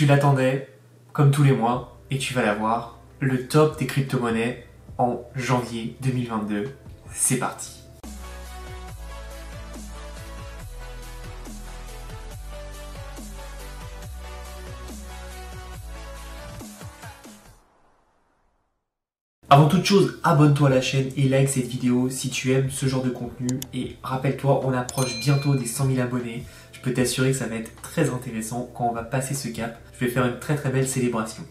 tu l'attendais, comme tous les mois, et tu vas l'avoir, le top des crypto-monnaies en janvier 2022. C'est parti Avant toute chose, abonne-toi à la chaîne et like cette vidéo si tu aimes ce genre de contenu. Et rappelle-toi, on approche bientôt des 100 000 abonnés. Je peux t'assurer que ça va être très intéressant quand on va passer ce cap. Je vais faire une très très belle célébration.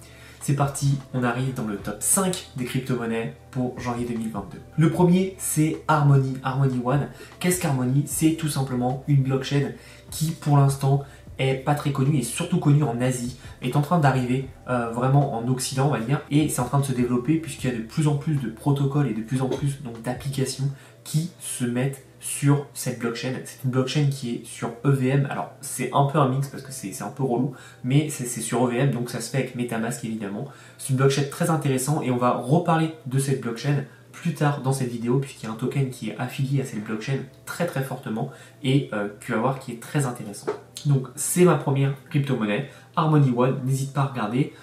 C'est parti, on arrive dans le top 5 des crypto-monnaies pour janvier 2022. Le premier, c'est Harmony, Harmony One. Qu'est-ce qu'Harmony? C'est tout simplement une blockchain qui, pour l'instant, est pas très connu et surtout connu en Asie, est en train d'arriver euh, vraiment en Occident, on va dire, et c'est en train de se développer puisqu'il y a de plus en plus de protocoles et de plus en plus d'applications qui se mettent sur cette blockchain. C'est une blockchain qui est sur EVM. Alors c'est un peu un mix parce que c'est un peu relou, mais c'est sur EVM donc ça se fait avec MetaMask évidemment. C'est une blockchain très intéressante et on va reparler de cette blockchain plus tard dans cette vidéo puisqu'il y a un token qui est affilié à cette blockchain très très fortement et euh, que va voir qui est très intéressant. Donc c'est ma première crypto-monnaie, Harmony One, n'hésite pas à regarder.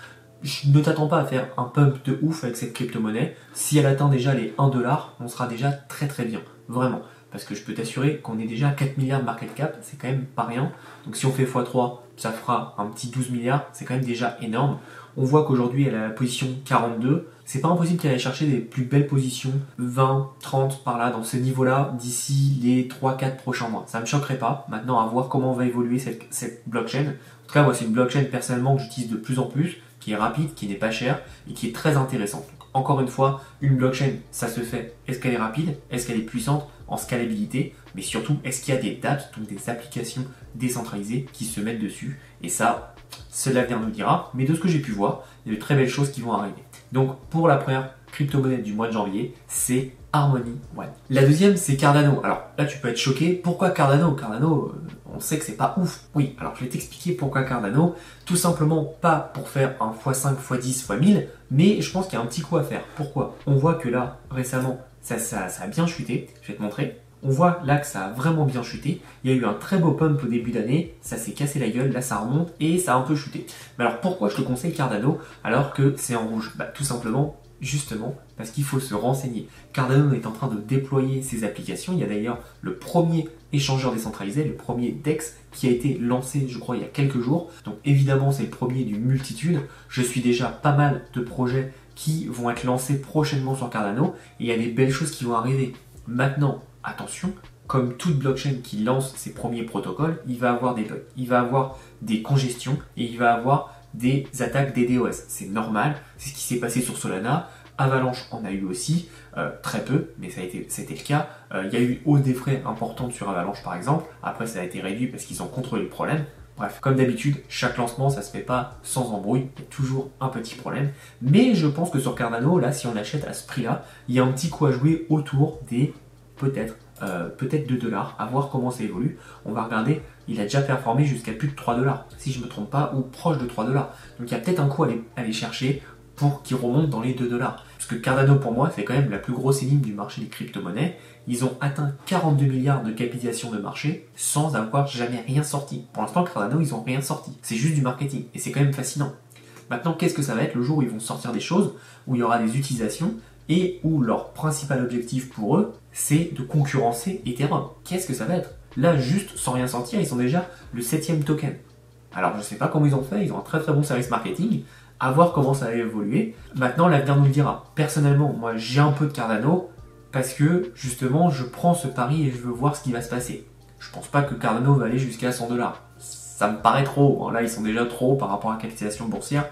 Je ne t'attends pas à faire un pump de ouf avec cette crypto-monnaie. Si elle atteint déjà les 1 dollar, on sera déjà très très bien, vraiment. Parce que je peux t'assurer qu'on est déjà à 4 milliards de market cap, c'est quand même pas rien. Donc si on fait x3, ça fera un petit 12 milliards, c'est quand même déjà énorme. On voit qu'aujourd'hui elle à la position 42. C'est pas impossible qu'elle aille chercher des plus belles positions, 20, 30 par là, dans ce niveau-là, d'ici les 3-4 prochains mois. Ça me choquerait pas. Maintenant, à voir comment va évoluer cette, cette blockchain. En tout cas, moi, c'est une blockchain personnellement que j'utilise de plus en plus, qui est rapide, qui n'est pas chère et qui est très intéressante. Encore une fois, une blockchain, ça se fait. Est-ce qu'elle est rapide? Est-ce qu'elle est puissante? En scalabilité Mais surtout, est-ce qu'il y a des dates, donc des applications décentralisées qui se mettent dessus? Et ça, cela vient nous dira. Mais de ce que j'ai pu voir, il y a de très belles choses qui vont arriver. Donc, pour la première crypto-monnaie du mois de janvier, c'est Harmony One. La deuxième, c'est Cardano. Alors là, tu peux être choqué. Pourquoi Cardano? Cardano, euh, on sait que c'est pas ouf. Oui, alors je vais t'expliquer pourquoi Cardano. Tout simplement pas pour faire un x5, x10, x1000, mais je pense qu'il y a un petit coup à faire. Pourquoi? On voit que là, récemment, ça, ça, ça a bien chuté. Je vais te montrer. On voit là que ça a vraiment bien chuté. Il y a eu un très beau pump au début d'année, ça s'est cassé la gueule, là ça remonte et ça a un peu chuté. Mais alors pourquoi je te conseille Cardano alors que c'est en rouge? Bah, Tout simplement justement parce qu'il faut se renseigner. Cardano est en train de déployer ses applications. Il y a d'ailleurs le premier échangeur décentralisé, le premier DEX qui a été lancé, je crois, il y a quelques jours. Donc évidemment, c'est le premier d'une multitude. Je suis déjà pas mal de projets qui vont être lancés prochainement sur Cardano et il y a des belles choses qui vont arriver. Maintenant, attention, comme toute blockchain qui lance ses premiers protocoles, il va avoir des il va avoir des congestions et il va avoir des attaques des DOS. C'est normal, c'est ce qui s'est passé sur Solana. Avalanche en a eu aussi, euh, très peu, mais ça a été, c'était le cas. Euh, il y a eu hausse des frais importante sur Avalanche par exemple. Après, ça a été réduit parce qu'ils ont contrôlé le problème. Bref, comme d'habitude, chaque lancement, ça se fait pas sans embrouille. Il y a toujours un petit problème. Mais je pense que sur Cardano, là, si on achète à ce prix-là, il y a un petit coup à jouer autour des peut-être euh, peut-être 2 dollars, à voir comment ça évolue. On va regarder, il a déjà performé jusqu'à plus de 3 dollars, si je ne me trompe pas, ou proche de 3 dollars. Donc il y a peut-être un coup à aller, chercher pour qu'il remonte dans les 2 dollars. Parce que Cardano, pour moi, c'est quand même la plus grosse énigme du marché des crypto-monnaies. Ils ont atteint 42 milliards de capitalisation de marché sans avoir jamais rien sorti. Pour l'instant, Cardano, ils n'ont rien sorti. C'est juste du marketing. Et c'est quand même fascinant. Maintenant, qu'est-ce que ça va être le jour où ils vont sortir des choses, où il y aura des utilisations et où leur principal objectif pour eux, c'est de concurrencer Ethereum. Qu'est-ce que ça va être? Là, juste sans rien sortir, ils sont déjà le septième token. Alors, je ne sais pas comment ils ont fait, ils ont un très très bon service marketing, à voir comment ça va évoluer. Maintenant, l'avenir nous le dira. Personnellement, moi, j'ai un peu de Cardano, parce que, justement, je prends ce pari et je veux voir ce qui va se passer. Je pense pas que Cardano va aller jusqu'à 100 dollars. Ça me paraît trop. Là, ils sont déjà trop hauts par rapport à la capitalisation boursière.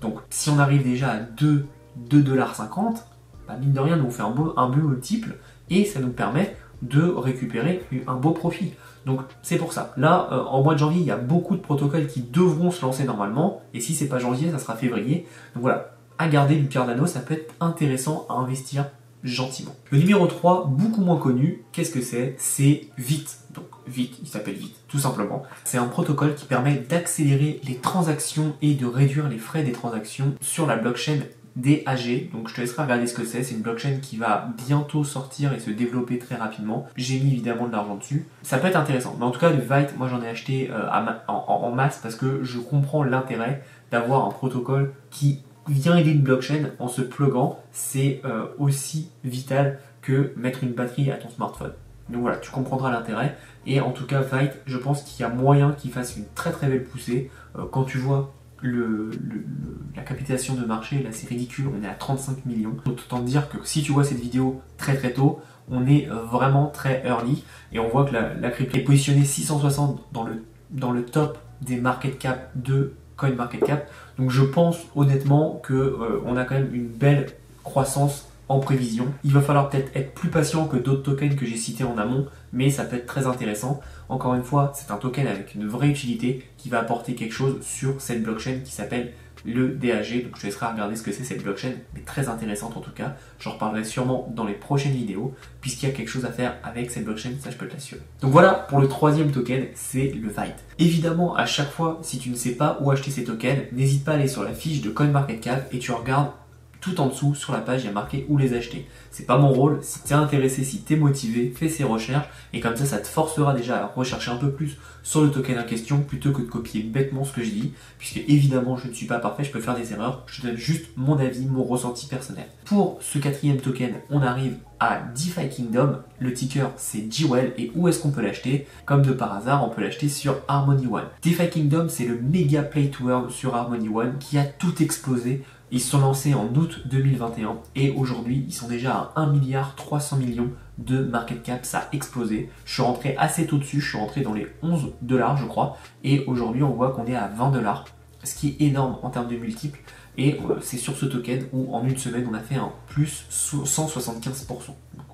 Donc, si on arrive déjà à 2, 2,50$, bah, mine de rien, nous fait un beau multiple et ça nous permet de récupérer un beau profit. Donc c'est pour ça. Là, euh, en mois de janvier, il y a beaucoup de protocoles qui devront se lancer normalement. Et si c'est pas janvier, ça sera février. Donc voilà, à garder du Cardano, ça peut être intéressant à investir gentiment. Le numéro 3, beaucoup moins connu, qu'est-ce que c'est? C'est Vite. Donc Vite, il s'appelle Vite, tout simplement. C'est un protocole qui permet d'accélérer les transactions et de réduire les frais des transactions sur la blockchain DAG. Donc je te laisserai regarder ce que c'est. C'est une blockchain qui va bientôt sortir et se développer très rapidement. J'ai mis évidemment de l'argent dessus. Ça peut être intéressant. Mais en tout cas, le Vite, moi j'en ai acheté euh, en, masse parce que je comprends l'intérêt d'avoir un protocole qui vient aider une blockchain en se pluguant. C'est euh, aussi vital que mettre une batterie à ton smartphone. Donc voilà, tu comprendras l'intérêt. Et en tout cas, Vite, je pense qu'il y a moyen qu'il fasse une très très belle poussée. Euh, quand tu vois la capitalisation de marché, là c'est ridicule, on est à 35 millions. Autant dire que si tu vois cette vidéo très très tôt, on est euh, vraiment très early et on voit que la, crypto est positionnée 660 dans le, dans le top des market cap de CoinMarketCap. Donc je pense honnêtement que euh, on a quand même une belle croissance en prévision. Il va falloir peut-être être plus patient que d'autres tokens que j'ai cités en amont, mais ça peut être très intéressant. Encore une fois, c'est un token avec une vraie utilité qui va apporter quelque chose sur cette blockchain qui s'appelle le DAG. Donc je te laisserai regarder ce que c'est cette blockchain, mais très intéressante en tout cas. J'en reparlerai sûrement dans les prochaines vidéos, puisqu'il y a quelque chose à faire avec cette blockchain, ça je peux te l'assurer. Donc voilà pour le troisième token, c'est le Vite. Évidemment, à chaque fois, si tu ne sais pas où acheter ces tokens, n'hésite pas à aller sur la fiche de CoinMarketCap et tu regardes tout en dessous sur la page, il y a marqué où les acheter. C'est pas mon rôle. Si tu es intéressé, si tu es motivé, fais ces recherches et comme ça, ça te forcera déjà à rechercher un peu plus sur le token en question plutôt que de copier bêtement ce que je dis. Puisque évidemment, je ne suis pas parfait, je peux faire des erreurs. Je donne juste mon avis, mon ressenti personnel. Pour ce quatrième token, on arrive à DeFi Kingdom. Le ticker c'est GWell et où est-ce qu'on peut l'acheter? Comme de par hasard, on peut l'acheter sur Harmony One. DeFi Kingdom c'est le méga play to earn sur Harmony One qui a tout explosé ils se sont lancés en août 2021 et aujourd'hui ils sont déjà à 1 milliard 300 millions de market cap, ça a explosé. Je suis rentré assez tôt dessus, je suis rentré dans les 11 dollars je crois. Et aujourd'hui on voit qu'on est à 20 dollars, ce qui est énorme en termes de multiples. Et euh, c'est sur ce token où en une semaine on a fait un plus 175%.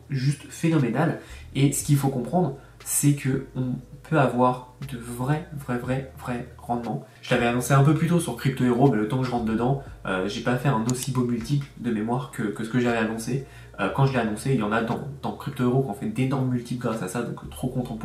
juste phénoménal. Et ce qu'il faut comprendre c'est que on peut avoir de vrais, vrais, vrais, vrais rendements. Je l'avais annoncé un peu plus tôt sur Crypto Hero, mais le temps que je rentre dedans, euh, j'ai pas fait un aussi beau multiple de mémoire que, ce que j'avais annoncé. Euh, quand je l'ai annoncé, il y en a dans, Crypto Hero qui ont fait d'énormes multiples grâce à ça, donc trop content.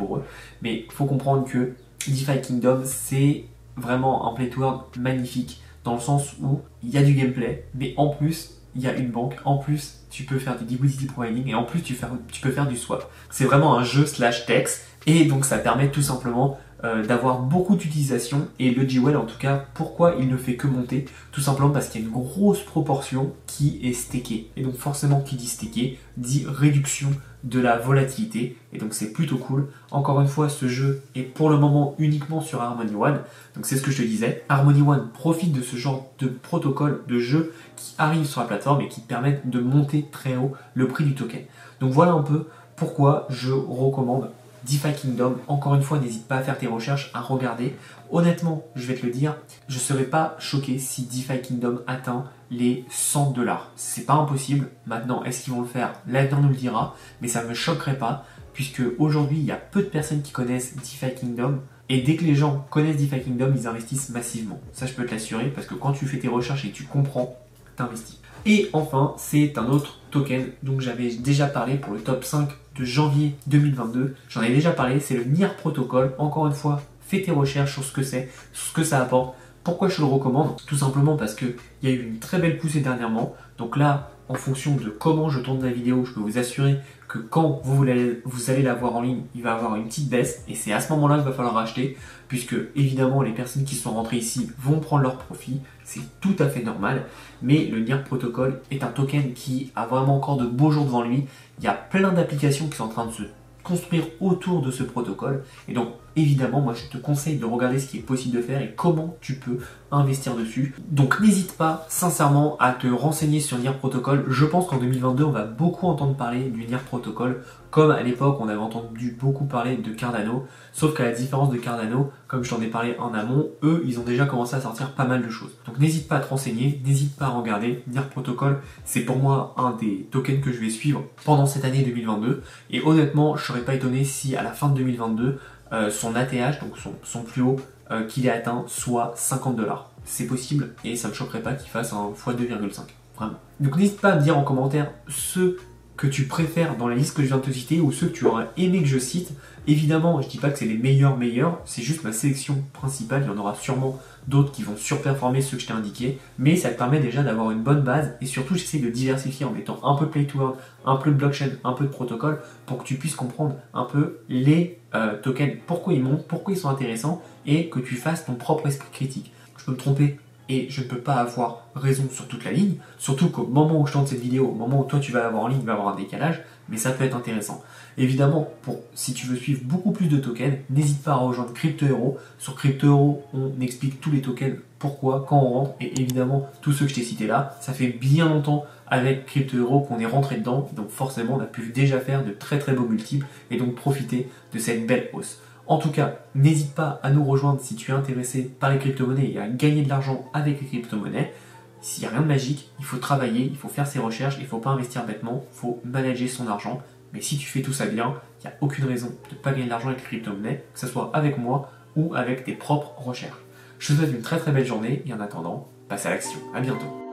Mais il faut comprendre que DeFi Kingdom, c'est vraiment un play to magnifique, dans le sens où il y a du gameplay, mais en plus, il y a une banque, en plus, tu peux faire du liquidity providing, et en plus, tu, tu peux faire du swap. C'est vraiment un jeu slash text et donc ça permet tout simplement euh, d'avoir beaucoup d'utilisation. Et le GWell en tout cas pourquoi il ne fait que monter? Tout simplement parce qu'il y a une grosse proportion qui est stakée et donc forcément qui dit staké dit réduction de la volatilité. Et donc c'est plutôt cool. Encore une fois ce jeu est pour le moment uniquement sur Harmony One. Donc c'est ce que je te disais. Harmony One profite de ce genre de protocole de jeu qui arrive sur la plateforme et qui permettent de monter très haut le prix du token. Donc voilà un peu pourquoi je recommande DeFi Kingdom, encore une fois, n'hésite pas à faire tes recherches, à regarder. Honnêtement, je vais te le dire, je ne serais pas choqué si DeFi Kingdom atteint les 100 dollars. C'est pas impossible. Maintenant, est-ce qu'ils vont le faire? L'avenir nous le dira, mais ça ne me choquerait pas, puisque aujourd'hui, il y a peu de personnes qui connaissent DeFi Kingdom. Et dès que les gens connaissent DeFi Kingdom, ils investissent massivement. Ça, je peux te l'assurer, parce que quand tu fais tes recherches et tu comprends, t'investis. Et enfin, c'est un autre token dont j'avais déjà parlé pour le top 5 de janvier 2022. J'en ai déjà parlé, c'est le NIR Protocol. Encore une fois, fais tes recherches sur ce que c'est, ce que ça apporte. Pourquoi je le recommande Tout simplement parce qu'il y a eu une très belle poussée dernièrement. Donc là, en fonction de comment je tourne la vidéo, je peux vous assurer que quand vous allez, la voir en ligne, il va avoir une petite baisse. Et c'est à ce moment-là qu'il va falloir acheter puisque évidemment les personnes qui sont rentrées ici vont prendre leur profit, c'est tout à fait normal, mais le NIR Protocol est un token qui a vraiment encore de beaux jours devant lui, il y a plein d'applications qui sont en train de se construire autour de ce protocole. Et donc, évidemment, moi, je te conseille de regarder ce qui est possible de faire et comment tu peux investir dessus. Donc, n'hésite pas, sincèrement, à te renseigner sur NIR Protocol. Je pense qu'en 2022, on va beaucoup entendre parler du NIR Protocol comme à l'époque on avait entendu beaucoup parler de Cardano, sauf qu'à la différence de Cardano, comme je t'en ai parlé en amont, eux ils ont déjà commencé à sortir pas mal de choses. Donc n'hésite pas à te renseigner, n'hésite pas à regarder. NIR Protocol, c'est pour moi un des tokens que je vais suivre pendant cette année 2022. Et honnêtement, je serais pas étonné si à la fin de 2022, euh, son ATH, donc son, plus haut, euh, qu'il ait atteint soit 50 dollars. C'est possible et ça me choquerait pas qu'il fasse un x2,5. Vraiment. Donc n'hésite pas à me dire en commentaire ce que tu préfères dans la liste que je viens de te citer ou ceux que tu aurais aimé que je cite. Évidemment, je dis pas que c'est les meilleurs meilleurs, c'est juste ma sélection principale. Il y en aura sûrement d'autres qui vont surperformer ceux que je t'ai indiqués, mais ça te permet déjà d'avoir une bonne base et surtout j'essaie de diversifier en mettant un peu play to earn, un peu de blockchain, un peu de protocole pour que tu puisses comprendre un peu les euh, tokens, pourquoi ils montent, pourquoi ils sont intéressants et que tu fasses ton propre esprit critique. Je peux me tromper et je ne peux pas avoir raison sur toute la ligne, surtout qu'au moment où je tente cette vidéo, au moment où toi tu vas avoir en ligne, il va y avoir un décalage, mais ça peut être intéressant. Évidemment, si tu veux suivre beaucoup plus de tokens, n'hésite pas à rejoindre Crypto Hero. Sur Crypto Hero, on explique tous les tokens, pourquoi, quand on rentre, et évidemment tous ceux que je t'ai cités là. Ça fait bien longtemps avec Crypto Hero qu'on est rentré dedans, donc forcément on a pu déjà faire de très très beaux multiples et donc profiter de cette belle hausse. En tout cas, n'hésite pas à nous rejoindre si tu es intéressé par les crypto-monnaies et à gagner de l'argent avec les crypto-monnaies. S'il n'y a rien de magique, il faut travailler, il faut faire ses recherches, il ne faut pas investir bêtement, il faut manager son argent. Mais si tu fais tout ça bien, il n'y a aucune raison de ne pas gagner de l'argent avec les crypto-monnaies, que ce soit avec moi ou avec tes propres recherches. Je te souhaite une très très belle journée et en attendant, passe à l'action. À bientôt.